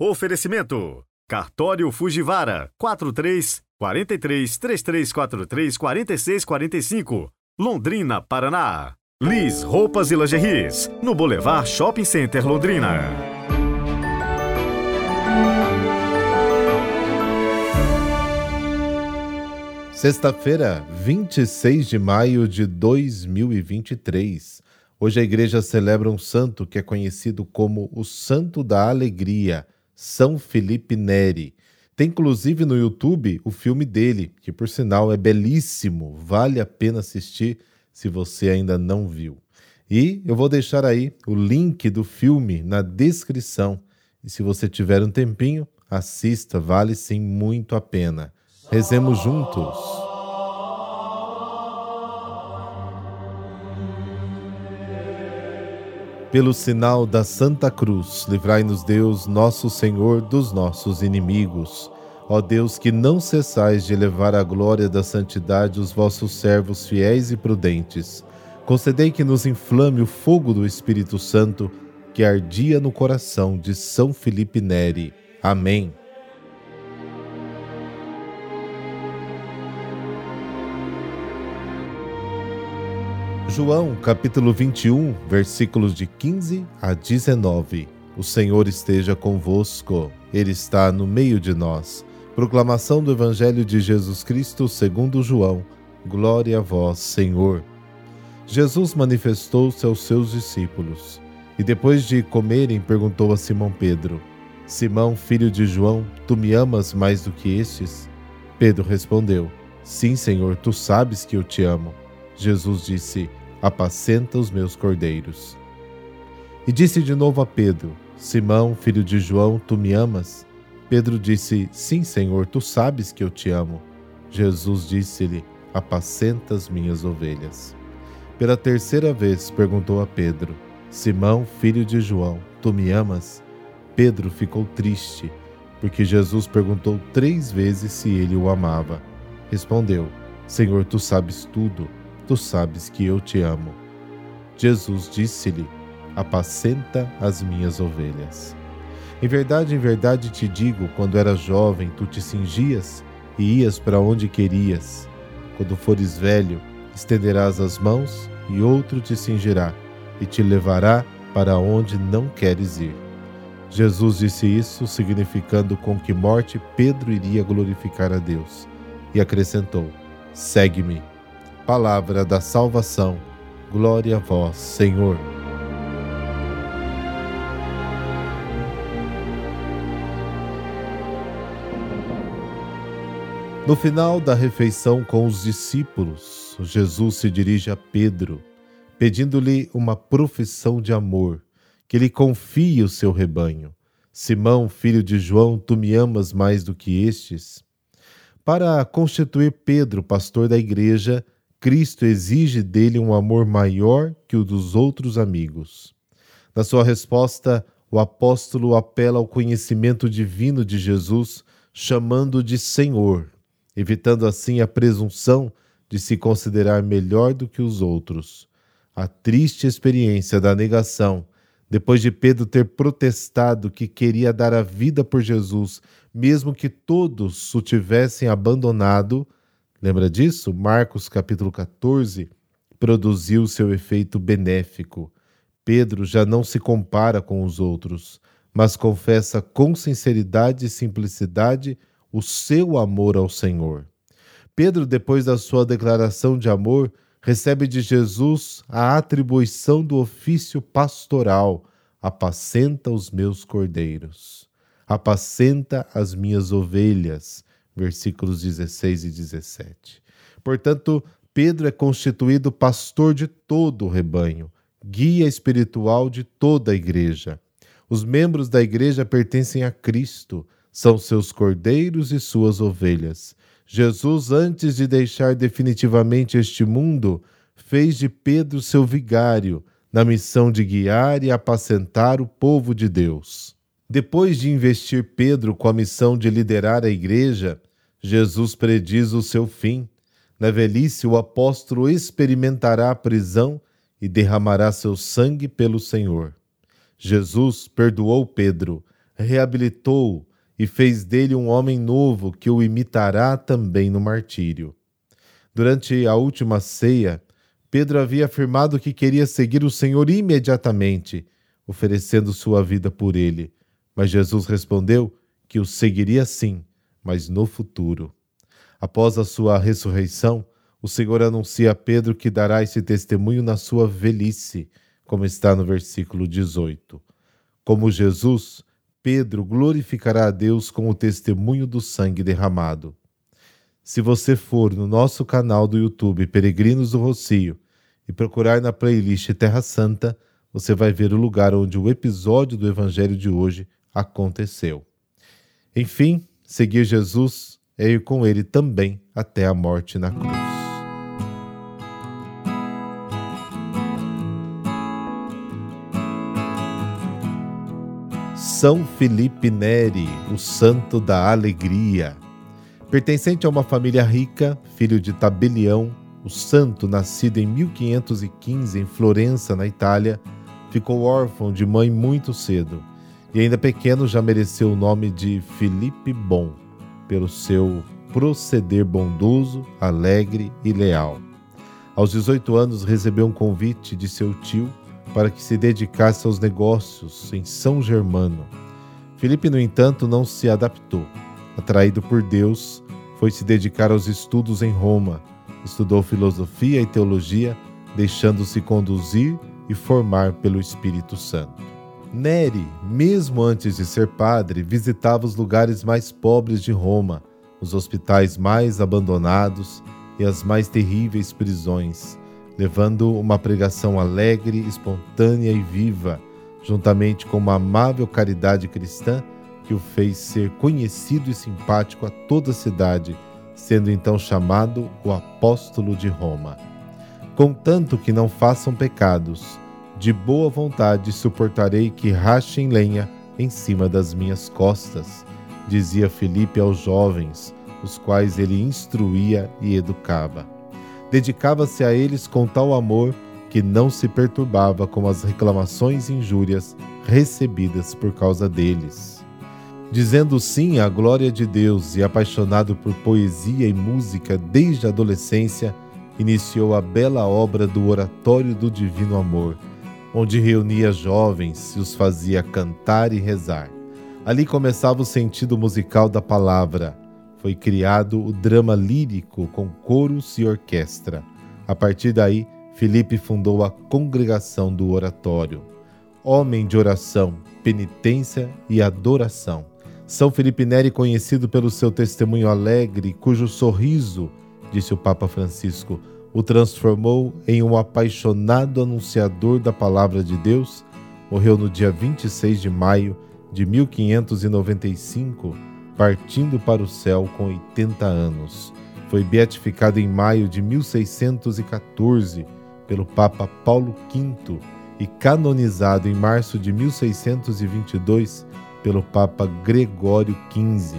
Oferecimento: Cartório Fujivara 43 43 3343 46 45, Londrina, Paraná. Liz Roupas e Lingeries, no Boulevard Shopping Center Londrina. Sexta-feira, 26 de maio de 2023. Hoje a igreja celebra um santo que é conhecido como o Santo da Alegria, São Felipe Neri. Tem inclusive no YouTube o filme dele, que por sinal é belíssimo, vale a pena assistir se você ainda não viu. E eu vou deixar aí o link do filme na descrição. E se você tiver um tempinho, assista, vale sim muito a pena. Rezemos juntos. Pelo sinal da Santa Cruz, livrai-nos Deus, nosso Senhor, dos nossos inimigos. Ó Deus, que não cessais de elevar à glória da santidade os vossos servos fiéis e prudentes, concedei que nos inflame o fogo do Espírito Santo que ardia no coração de São Felipe Neri. Amém. João capítulo 21, versículos de 15 a 19. O Senhor esteja convosco, Ele está no meio de nós. Proclamação do Evangelho de Jesus Cristo segundo João. Glória a vós, Senhor. Jesus manifestou-se aos seus discípulos e depois de comerem perguntou a Simão Pedro: Simão, filho de João, tu me amas mais do que estes? Pedro respondeu: Sim, Senhor, tu sabes que eu te amo. Jesus disse: apacenta os meus cordeiros. E disse de novo a Pedro: Simão, filho de João, tu me amas? Pedro disse: Sim, Senhor, tu sabes que eu te amo. Jesus disse-lhe: Apacenta as minhas ovelhas. Pela terceira vez perguntou a Pedro: Simão, filho de João, tu me amas? Pedro ficou triste, porque Jesus perguntou três vezes se ele o amava. Respondeu: Senhor, tu sabes tudo tu sabes que eu te amo. Jesus disse-lhe: Apacenta as minhas ovelhas. Em verdade, em verdade te digo: quando eras jovem, tu te cingias e ias para onde querias. Quando fores velho, estenderás as mãos e outro te cingirá e te levará para onde não queres ir. Jesus disse isso, significando com que morte Pedro iria glorificar a Deus, e acrescentou: Segue-me. Palavra da salvação. Glória a vós, Senhor. No final da refeição com os discípulos, Jesus se dirige a Pedro, pedindo-lhe uma profissão de amor, que lhe confie o seu rebanho. Simão, filho de João, tu me amas mais do que estes? Para constituir Pedro pastor da igreja, Cristo exige dele um amor maior que o dos outros amigos. Na sua resposta, o apóstolo apela ao conhecimento divino de Jesus, chamando de Senhor, evitando assim a presunção de se considerar melhor do que os outros. A triste experiência da negação, depois de Pedro ter protestado que queria dar a vida por Jesus, mesmo que todos o tivessem abandonado, Lembra disso? Marcos capítulo 14 produziu seu efeito benéfico. Pedro já não se compara com os outros, mas confessa com sinceridade e simplicidade o seu amor ao Senhor. Pedro, depois da sua declaração de amor, recebe de Jesus a atribuição do ofício pastoral: apacenta os meus cordeiros, apacenta as minhas ovelhas versículos 16 e 17. Portanto, Pedro é constituído pastor de todo o rebanho, guia espiritual de toda a igreja. Os membros da igreja pertencem a Cristo, são seus cordeiros e suas ovelhas. Jesus, antes de deixar definitivamente este mundo, fez de Pedro seu vigário, na missão de guiar e apacentar o povo de Deus. Depois de investir Pedro com a missão de liderar a igreja, Jesus prediz o seu fim. Na velhice, o apóstolo experimentará a prisão e derramará seu sangue pelo Senhor. Jesus perdoou Pedro, reabilitou e fez dele um homem novo que o imitará também no martírio. Durante a última ceia, Pedro havia afirmado que queria seguir o Senhor imediatamente, oferecendo sua vida por ele. Mas Jesus respondeu que o seguiria sim, mas no futuro. Após a sua ressurreição, o Senhor anuncia a Pedro que dará esse testemunho na sua velhice, como está no versículo 18. Como Jesus, Pedro glorificará a Deus com o testemunho do sangue derramado. Se você for no nosso canal do YouTube Peregrinos do Rocio e procurar na playlist Terra Santa, você vai ver o lugar onde o episódio do Evangelho de hoje aconteceu. Enfim, seguir Jesus é ir com ele também até a morte na cruz. São Felipe Neri, o santo da alegria. Pertencente a uma família rica, filho de tabelião, o santo, nascido em 1515 em Florença, na Itália, ficou órfão de mãe muito cedo e, ainda pequeno, já mereceu o nome de Felipe Bom, pelo seu proceder bondoso, alegre e leal. Aos 18 anos, recebeu um convite de seu tio para que se dedicasse aos negócios em São Germano. Felipe, no entanto, não se adaptou. Atraído por Deus, foi se dedicar aos estudos em Roma Estudou filosofia e teologia, deixando-se conduzir e formar pelo Espírito Santo. Neri, mesmo antes de ser padre, visitava os lugares mais pobres de Roma, os hospitais mais abandonados e as mais terríveis prisões, levando uma pregação alegre, espontânea e viva, juntamente com uma amável caridade cristã que o fez ser conhecido e simpático a toda a cidade sendo então chamado o apóstolo de Roma. Contanto que não façam pecados, de boa vontade suportarei que rachem lenha em cima das minhas costas, dizia Felipe aos jovens, os quais ele instruía e educava. Dedicava-se a eles com tal amor que não se perturbava com as reclamações e injúrias recebidas por causa deles. Dizendo sim à glória de Deus e apaixonado por poesia e música desde a adolescência, iniciou a bela obra do Oratório do Divino Amor, onde reunia jovens e os fazia cantar e rezar. Ali começava o sentido musical da palavra. Foi criado o drama lírico com coros e orquestra. A partir daí, Felipe fundou a Congregação do Oratório. Homem de oração, penitência e adoração são Felipe Neri, conhecido pelo seu testemunho alegre, cujo sorriso, disse o Papa Francisco, o transformou em um apaixonado anunciador da palavra de Deus, morreu no dia 26 de maio de 1595, partindo para o céu com 80 anos. Foi beatificado em maio de 1614 pelo Papa Paulo V e canonizado em março de 1622 pelo Papa Gregório XV.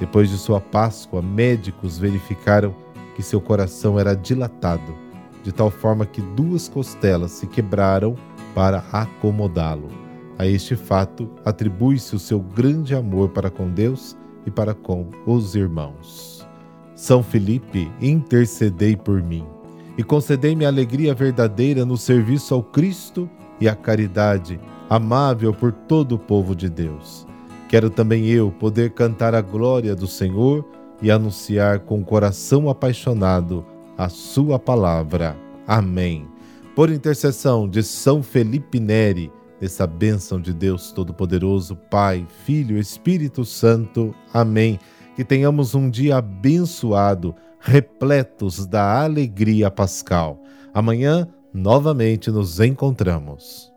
Depois de sua Páscoa, médicos verificaram que seu coração era dilatado, de tal forma que duas costelas se quebraram para acomodá-lo. A este fato atribui-se o seu grande amor para com Deus e para com os irmãos. São Felipe, intercedei por mim e concedei-me a alegria verdadeira no serviço ao Cristo e à caridade amável por todo o povo de Deus. Quero também eu poder cantar a glória do Senhor e anunciar com coração apaixonado a Sua palavra. Amém. Por intercessão de São Felipe Neri, dessa bênção de Deus Todo-Poderoso, Pai, Filho Espírito Santo. Amém. Que tenhamos um dia abençoado, repletos da alegria pascal. Amanhã, novamente nos encontramos.